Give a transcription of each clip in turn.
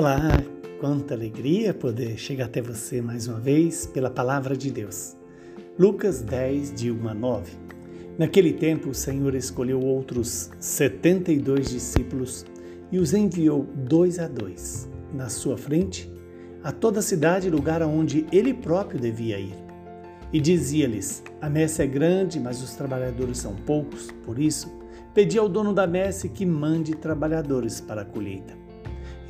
Olá, quanta alegria poder chegar até você mais uma vez pela palavra de Deus. Lucas 10, de 1 a 9. Naquele tempo, o Senhor escolheu outros 72 discípulos e os enviou dois a dois, na sua frente, a toda a cidade e lugar aonde ele próprio devia ir. E dizia-lhes: A messe é grande, mas os trabalhadores são poucos, por isso, pedi ao dono da messe que mande trabalhadores para a colheita.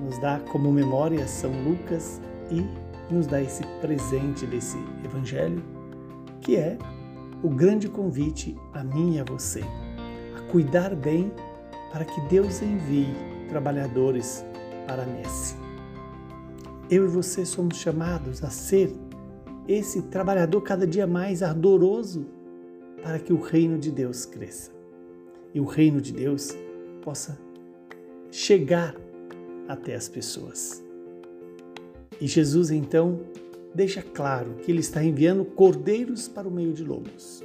nos dá como memória São Lucas e nos dá esse presente desse evangelho, que é o grande convite a mim e a você, a cuidar bem para que Deus envie trabalhadores para a messe. Eu e você somos chamados a ser esse trabalhador cada dia mais ardoroso para que o reino de Deus cresça e o reino de Deus possa chegar até as pessoas. E Jesus então deixa claro que ele está enviando cordeiros para o meio de lobos.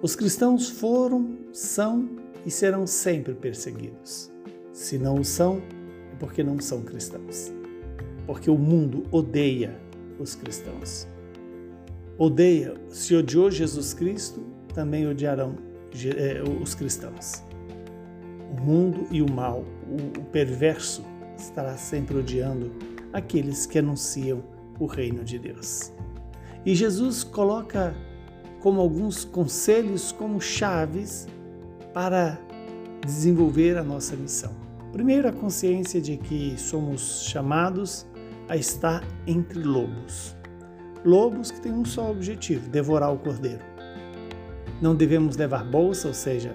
Os cristãos foram, são e serão sempre perseguidos. Se não o são, é porque não são cristãos. Porque o mundo odeia os cristãos. Odeia, se odiou Jesus Cristo, também odiarão eh, os cristãos. O mundo e o mal, o perverso, estará sempre odiando aqueles que anunciam o reino de Deus. E Jesus coloca como alguns conselhos, como chaves para desenvolver a nossa missão. Primeiro, a consciência de que somos chamados a estar entre lobos. Lobos que têm um só objetivo: devorar o cordeiro. Não devemos levar bolsa, ou seja,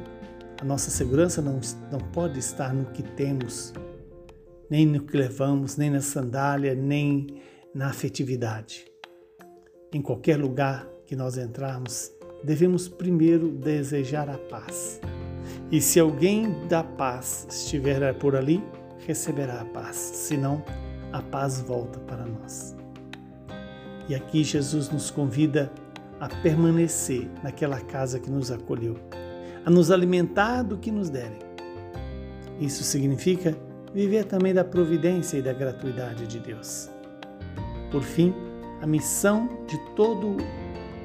a nossa segurança não, não pode estar no que temos, nem no que levamos, nem na sandália, nem na afetividade. Em qualquer lugar que nós entrarmos, devemos primeiro desejar a paz. E se alguém da paz estiver por ali, receberá a paz, senão a paz volta para nós. E aqui Jesus nos convida a permanecer naquela casa que nos acolheu, a nos alimentar do que nos derem. Isso significa viver também da providência e da gratuidade de Deus. Por fim, a missão de todo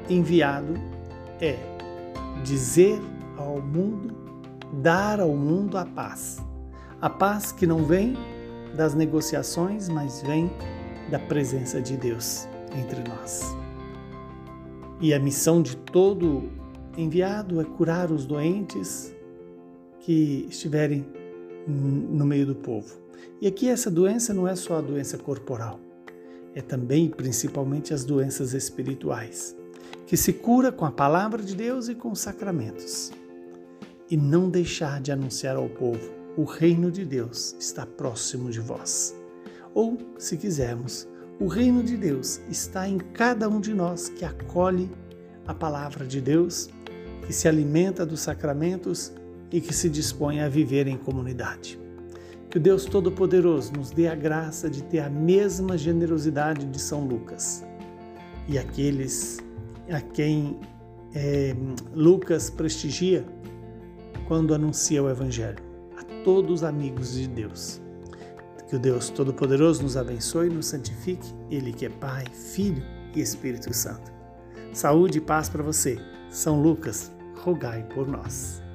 enviado é dizer ao mundo, dar ao mundo a paz. A paz que não vem das negociações, mas vem da presença de Deus entre nós. E a missão de todo enviado é curar os doentes que estiverem no meio do povo. E aqui essa doença não é só a doença corporal, é também principalmente as doenças espirituais, que se cura com a palavra de Deus e com os sacramentos. E não deixar de anunciar ao povo: o reino de Deus está próximo de vós. Ou, se quisermos, o reino de Deus está em cada um de nós que acolhe a palavra de Deus, que se alimenta dos sacramentos e que se dispõe a viver em comunidade. Que o Deus Todo-Poderoso nos dê a graça de ter a mesma generosidade de São Lucas e aqueles a quem é, Lucas prestigia quando anuncia o Evangelho, a todos os amigos de Deus. Que o Deus Todo-Poderoso nos abençoe e nos santifique, Ele que é Pai, Filho e Espírito Santo. Saúde e paz para você. São Lucas, rogai por nós.